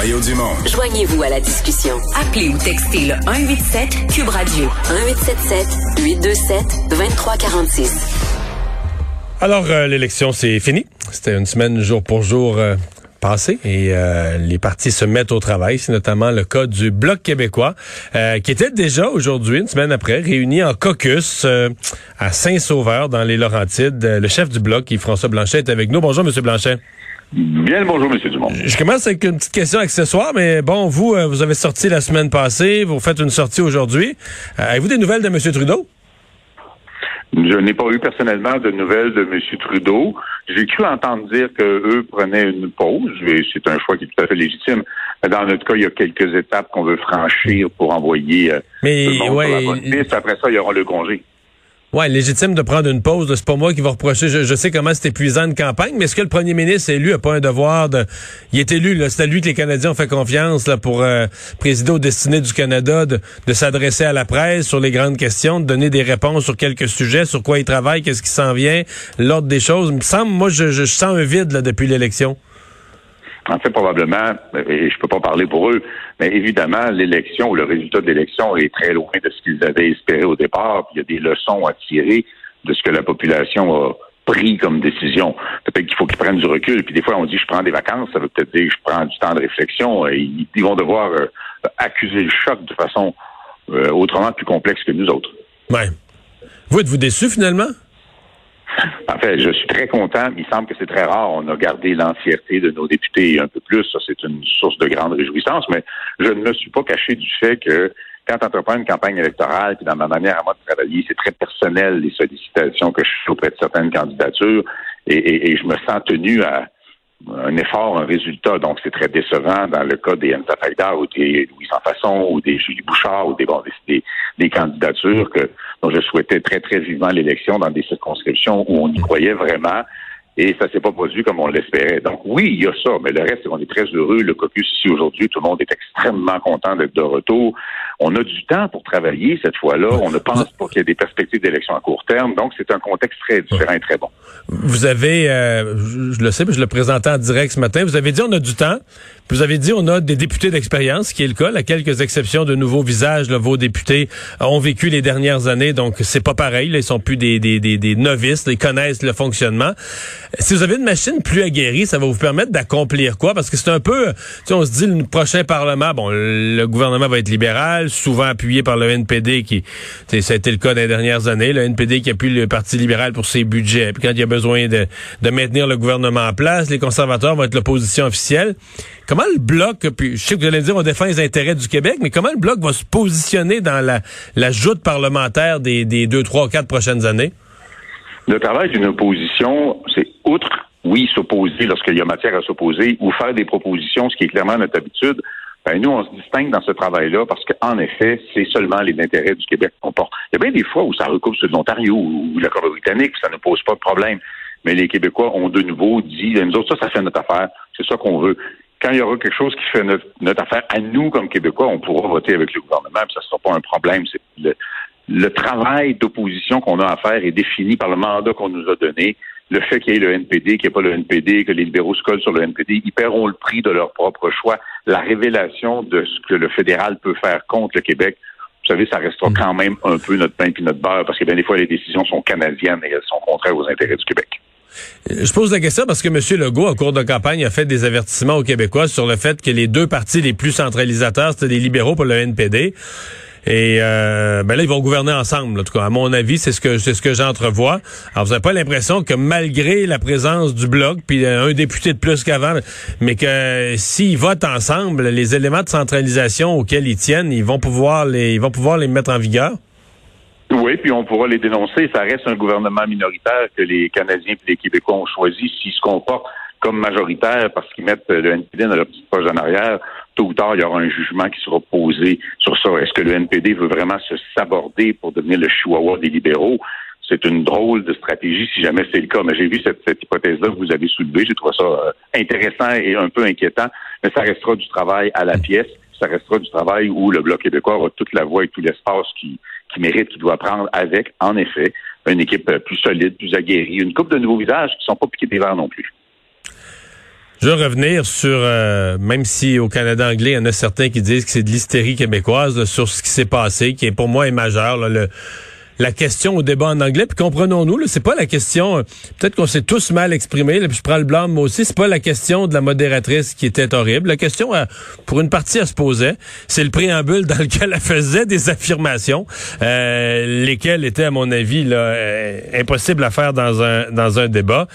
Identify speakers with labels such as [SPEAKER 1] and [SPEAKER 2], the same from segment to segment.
[SPEAKER 1] Mario Dumont.
[SPEAKER 2] Joignez-vous à la discussion. Appelez ou textez le 187 Cube Radio 1877 827 2346.
[SPEAKER 3] Alors, euh, l'élection, c'est fini. C'était une semaine jour pour jour euh, passée et euh, les partis se mettent au travail. C'est notamment le cas du Bloc québécois, qui était déjà aujourd'hui, une semaine après, réuni en caucus à Saint-Sauveur, dans les Laurentides. Le chef du Bloc, François Blanchet, est avec nous. Bonjour, Monsieur Blanchet.
[SPEAKER 4] Bien bonjour, M. Dumont.
[SPEAKER 3] Je commence avec une petite question accessoire, mais bon, vous, vous avez sorti la semaine passée, vous faites une sortie aujourd'hui. Avez-vous des nouvelles de M. Trudeau?
[SPEAKER 4] Je n'ai pas eu personnellement de nouvelles de M. Trudeau. J'ai cru entendre dire qu'eux prenaient une pause, et c'est un choix qui est tout à fait légitime. Dans notre cas, il y a quelques étapes qu'on veut franchir pour envoyer euh,
[SPEAKER 3] Mais,
[SPEAKER 4] tout le monde
[SPEAKER 3] ouais,
[SPEAKER 4] sur la bonne piste. Après ça, il y aura le congé.
[SPEAKER 3] Ouais, légitime de prendre une pause. C'est pas moi qui va reprocher. Je, sais comment c'est épuisant une campagne, mais est-ce que le premier ministre élu a pas un devoir de. Il est élu, c'est à lui que les Canadiens ont fait confiance là, pour euh, présider aux destinées du Canada, de, s'adresser à la presse sur les grandes questions, de donner des réponses sur quelques sujets, sur quoi il travaille, qu'est-ce qui s'en vient, l'ordre des choses. Il moi, je, je sens un vide depuis l'élection.
[SPEAKER 4] En fait, probablement, et je peux pas parler pour eux, mais évidemment, l'élection ou le résultat de l'élection est très loin de ce qu'ils avaient espéré au départ. il y a des leçons à tirer de ce que la population a pris comme décision. Peut-être qu'il faut qu'ils prennent du recul. Puis des fois, on dit je prends des vacances, ça veut peut-être dire je prends du temps de réflexion. Ils, vont devoir euh, accuser le choc de façon euh, autrement plus complexe que nous autres.
[SPEAKER 3] Ouais. Vous êtes-vous déçu finalement?
[SPEAKER 4] En fait, je suis très content. Il semble que c'est très rare. On a gardé l'entièreté de nos députés un peu plus. Ça, c'est une source de grande réjouissance. Mais je ne me suis pas caché du fait que quand on entreprend une campagne électorale, puis dans ma manière à moi de travailler, c'est très personnel les sollicitations que je fais auprès de certaines candidatures, et je me sens tenu à, un effort, un résultat. Donc, c'est très décevant dans le cas des Faïda ou des Louis Fasson ou des Julie Bouchard ou des, bon, des, des, candidatures que, dont je souhaitais très, très vivement l'élection dans des circonscriptions où on y croyait vraiment et ça s'est pas produit comme on l'espérait. Donc oui, il y a ça, mais le reste, on est très heureux. Le caucus ici aujourd'hui, tout le monde est extrêmement content d'être de retour. On a du temps pour travailler cette fois-là. On ne pense pas qu'il y ait des perspectives d'élection à court terme. Donc c'est un contexte très différent et très bon.
[SPEAKER 3] Vous avez, euh, je le sais, mais je le présentais en direct ce matin. Vous avez dit on a du temps. Vous avez dit on a des députés d'expérience, qui est le cas. À quelques exceptions de nouveaux visages, vos députés ont vécu les dernières années, donc c'est pas pareil. Là, ils sont plus des, des, des, des novices, ils connaissent le fonctionnement. Si vous avez une machine plus aguerrie, ça va vous permettre d'accomplir quoi? Parce que c'est un peu, tu sais, on se dit le prochain Parlement, bon, le gouvernement va être libéral, souvent appuyé par le NPD qui, ça a été le cas des dernières années, le NPD qui appuie le Parti libéral pour ses budgets. Puis quand il y a besoin de, maintenir le gouvernement en place, les conservateurs vont être l'opposition officielle. Comment le Bloc, puis je sais que vous allez dire on défend les intérêts du Québec, mais comment le Bloc va se positionner dans la, joute parlementaire des, des deux, trois, quatre prochaines années?
[SPEAKER 4] Le travail d'une opposition, c'est outre, oui, s'opposer lorsqu'il y a matière à s'opposer ou faire des propositions, ce qui est clairement notre habitude. Ben, nous, on se distingue dans ce travail-là parce qu'en effet, c'est seulement les intérêts du Québec qu'on porte. Il y a bien des fois où ça recoupe ceux de l'Ontario ou la Colombie-Britannique, ça ne pose pas de problème. Mais les Québécois ont de nouveau dit, nous autres, ça, ça fait notre affaire. C'est ça qu'on veut. Quand il y aura quelque chose qui fait notre, affaire à nous comme Québécois, on pourra voter avec le gouvernement, puis ça ne sera pas un problème. Le travail d'opposition qu'on a à faire est défini par le mandat qu'on nous a donné. Le fait qu'il y ait le NPD, qu'il n'y ait pas le NPD, que les libéraux se collent sur le NPD, ils paieront le prix de leur propre choix. La révélation de ce que le fédéral peut faire contre le Québec, vous savez, ça restera mm. quand même un peu notre pain et notre beurre, parce que bien des fois, les décisions sont canadiennes et elles sont contraires aux intérêts du Québec.
[SPEAKER 3] Je pose la question parce que M. Legault, en cours de campagne, a fait des avertissements aux Québécois sur le fait que les deux partis les plus centralisateurs, c'était les libéraux pour le NPD. Et euh, ben là, ils vont gouverner ensemble. En tout cas, à mon avis, c'est ce que c'est ce que j'entrevois. Alors, vous n'avez pas l'impression que malgré la présence du bloc, puis un député de plus qu'avant, mais que s'ils votent ensemble, les éléments de centralisation auxquels ils tiennent, ils vont pouvoir les ils vont pouvoir les mettre en vigueur?
[SPEAKER 4] Oui, puis on pourra les dénoncer. Ça reste un gouvernement minoritaire que les Canadiens et les Québécois ont choisi s'ils se comportent comme majoritaire parce qu'ils mettent le NPD dans leur petite poche en arrière tôt ou tard, il y aura un jugement qui sera posé sur ça. Est-ce que le NPD veut vraiment se saborder pour devenir le chihuahua des libéraux? C'est une drôle de stratégie si jamais c'est le cas. Mais j'ai vu cette, hypothèse-là que vous avez soulevée. J'ai trouvé ça euh, intéressant et un peu inquiétant. Mais ça restera du travail à la pièce. Ça restera du travail où le Bloc québécois aura toute la voix et tout l'espace qui, mérite, qui doit prendre avec, en effet, une équipe plus solide, plus aguerrie, une coupe de nouveaux visages qui ne sont pas piqués des verres non plus.
[SPEAKER 3] Je veux revenir sur, euh, même si au Canada anglais, il y en a certains qui disent que c'est de l'hystérie québécoise, sur ce qui s'est passé, qui est pour moi est majeur. le, la question au débat en anglais. Puis comprenons-nous, c'est pas la question. Euh, peut-être qu'on s'est tous mal exprimé. puis je prends le blanc moi aussi. C'est pas la question de la modératrice qui était horrible. La question, euh, pour une partie, elle se posait. C'est le préambule dans lequel elle faisait des affirmations, euh, lesquelles étaient, à mon avis, là, impossibles à faire dans un dans un débat.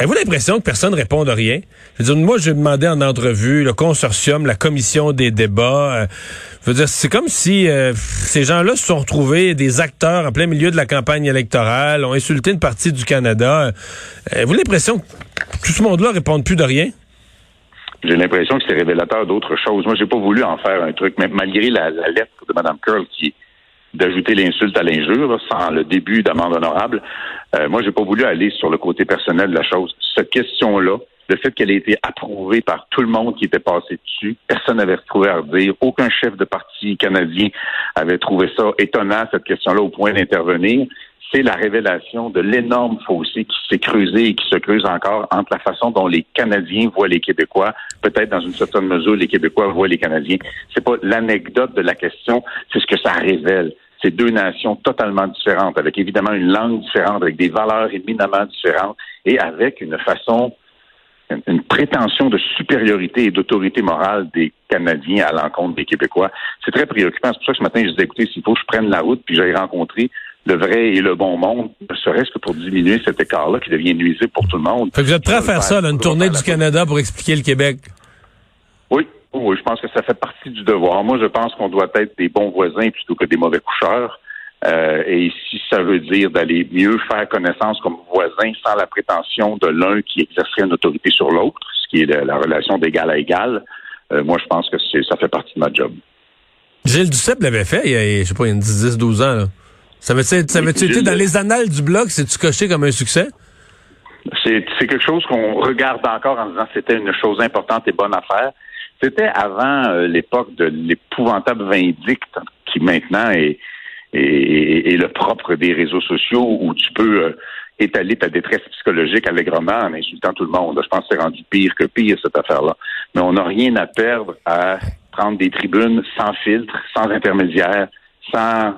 [SPEAKER 3] Avez-vous l'impression que personne ne répond de rien? Je veux dire, moi, j'ai demandé en entrevue le consortium, la commission des débats. Euh, je veux dire, c'est comme si euh, ces gens-là se sont retrouvés des acteurs en plein milieu de la campagne électorale, ont insulté une partie du Canada. Euh, avez-vous l'impression que tout ce monde-là ne répond plus de rien?
[SPEAKER 4] J'ai l'impression que c'est révélateur d'autre chose. Moi, j'ai pas voulu en faire un truc, mais malgré la, lettre de Mme Curl qui d'ajouter l'insulte à l'injure, sans le début d'amende honorable. Euh, moi, j'ai pas voulu aller sur le côté personnel de la chose. Cette question-là, le fait qu'elle ait été approuvée par tout le monde qui était passé dessus, personne n'avait trouvé à redire. Aucun chef de parti canadien avait trouvé ça étonnant, cette question-là, au point d'intervenir. C'est la révélation de l'énorme fossé qui s'est creusé et qui se creuse encore entre la façon dont les Canadiens voient les Québécois, peut-être dans une certaine mesure les Québécois voient les Canadiens. C'est pas l'anecdote de la question, c'est ce que ça révèle c'est deux nations totalement différentes, avec évidemment une langue différente, avec des valeurs éminemment différentes et avec une façon, une, prétention de supériorité et d'autorité morale des Canadiens à l'encontre des Québécois. C'est très préoccupant. C'est pour ça que ce matin, je disais, écoutez, s'il faut que je prenne la route puis j'aille rencontrer le vrai et le bon monde, ne serait-ce que pour diminuer cet écart-là qui devient nuisible pour tout le monde.
[SPEAKER 3] Fait que vous êtes prêt à faire ça, une tournée du Canada pour expliquer le Québec?
[SPEAKER 4] Oui, oui, je pense que ça fait partie du devoir. Moi, je pense qu'on doit être des bons voisins plutôt que des mauvais coucheurs. Euh, et si ça veut dire d'aller mieux faire connaissance comme voisins sans la prétention de l'un qui exercerait une autorité sur l'autre, ce qui est la, relation d'égal à égal, euh, moi, je pense que ça fait partie de ma job.
[SPEAKER 3] Gilles Duceppe l'avait fait il y a, je sais pas, il y a 10-12 ans. Là. Ça avait-tu été dans les annales du blog, c'est-tu coché comme un succès?
[SPEAKER 4] C'est quelque chose qu'on regarde encore en disant c'était une chose importante et bonne affaire. C'était avant euh, l'époque de l'épouvantable vindicte qui maintenant est, est, le propre des réseaux sociaux où tu peux euh, étaler ta détresse psychologique allègrement en insultant tout le monde. Je pense que c'est rendu pire que pire cette affaire-là. Mais on n'a rien à perdre à prendre des tribunes sans filtre, sans intermédiaire, sans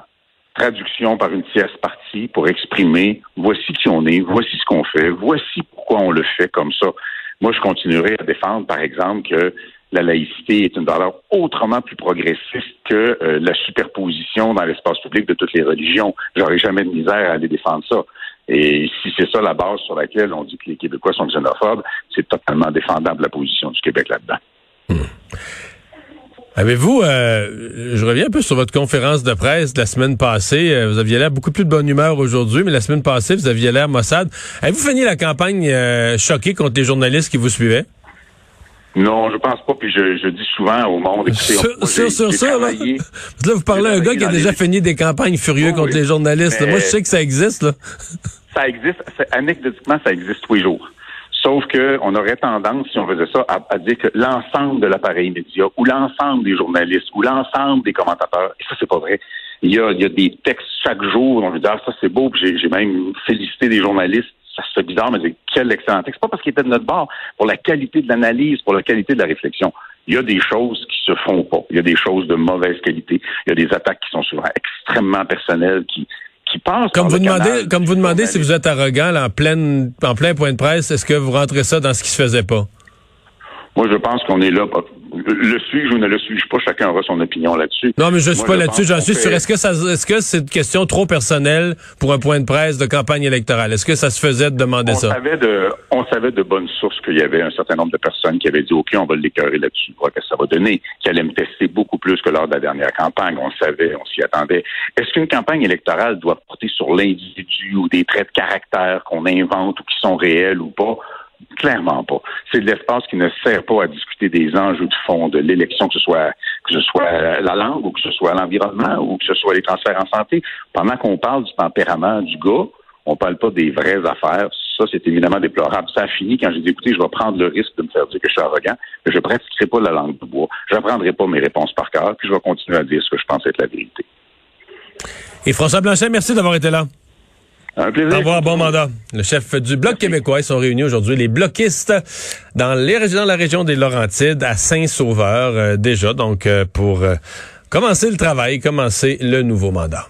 [SPEAKER 4] traduction par une tierce partie pour exprimer voici qui on est, voici ce qu'on fait, voici pourquoi on le fait comme ça. Moi, je continuerai à défendre, par exemple, que la laïcité est une valeur autrement plus progressiste que euh, la superposition dans l'espace public de toutes les religions. J'aurais jamais de misère à aller défendre ça. Et si c'est ça la base sur laquelle on dit que les Québécois sont xénophobes, c'est totalement défendable la position du Québec là-dedans. Hmm.
[SPEAKER 3] Avez-vous, euh, je reviens un peu sur votre conférence de presse de la semaine passée. Euh, vous aviez l'air beaucoup plus de bonne humeur aujourd'hui, mais la semaine passée, vous aviez l'air Mossad. Avez-vous fini la campagne choquée contre les journalistes qui vous suivaient?
[SPEAKER 4] Non, je pense pas. Puis je, je dis souvent au monde.
[SPEAKER 3] Écoutez, sur, sur, ça, là. là, vous parlez d'un gars qui a déjà fini des campagnes furieuses contre les journalistes. Moi, je sais que ça existe. Là.
[SPEAKER 4] Ça existe. Anecdotiquement, ça existe tous les jours. Sauf que on aurait tendance, si on faisait ça, à, dire que l'ensemble de l'appareil média ou l'ensemble des journalistes ou l'ensemble des commentateurs, et ça, c'est pas vrai. Il y a, il y a des textes chaque jour. On veut dire, ah, ça, c'est beau. J'ai même félicité des journalistes ça se fait bizarre, mais quel excellent texte. Pas parce qu'il était de notre bord, pour la qualité de l'analyse, pour la qualité de la réflexion. Il y a des choses qui se font pas. Il y a des choses de mauvaise qualité. Il y a des attaques qui sont souvent extrêmement personnelles, qui qui passent.
[SPEAKER 3] Comme vous demandez, comme vous demandez si vous êtes arrogant en pleine, en plein point de presse, est-ce que vous rentrez ça dans ce qui se faisait pas?
[SPEAKER 4] Moi, je pense qu'on est là. Le suis-je ou ne le suis-je pas? Chacun aura son opinion là-dessus.
[SPEAKER 3] Non, mais je ne suis pas là-dessus. J'en suis sûr. Est-ce que ça, est-ce que c'est une question trop personnelle pour un point de presse de campagne électorale? Est-ce que ça se faisait de demander
[SPEAKER 4] on
[SPEAKER 3] ça?
[SPEAKER 4] Savait de, on savait de bonnes sources qu'il y avait un certain nombre de personnes qui avaient dit, OK, on va l'écœurer là-dessus. Qu'est-ce que ça va donner? Qui allait me tester beaucoup plus que lors de la dernière campagne. On le savait, on s'y attendait. Est-ce qu'une campagne électorale doit porter sur l'individu ou des traits de caractère qu'on invente ou qui sont réels ou pas? Clairement pas. C'est de l'espace qui ne sert pas à discuter des enjeux de fond de l'élection, que ce soit que ce soit la langue ou que ce soit l'environnement ou que ce soit les transferts en santé. Pendant qu'on parle du tempérament du gars, on parle pas des vraies affaires. Ça, c'est évidemment déplorable. Ça a fini quand j'ai dit, écoutez, je vais prendre le risque de me faire dire que je suis arrogant, mais je ne pratiquerai pas la langue de bois. Je n'apprendrai pas mes réponses par cœur, puis je vais continuer à dire ce que je pense être la vérité.
[SPEAKER 3] Et François Blanchet, merci d'avoir été là.
[SPEAKER 4] Un plaisir.
[SPEAKER 3] Au revoir, bon mandat. Le chef du Bloc québécois, ils sont réunis aujourd'hui, les bloquistes dans, les, dans la région des Laurentides, à Saint-Sauveur, euh, déjà, donc euh, pour euh, commencer le travail, commencer le nouveau mandat.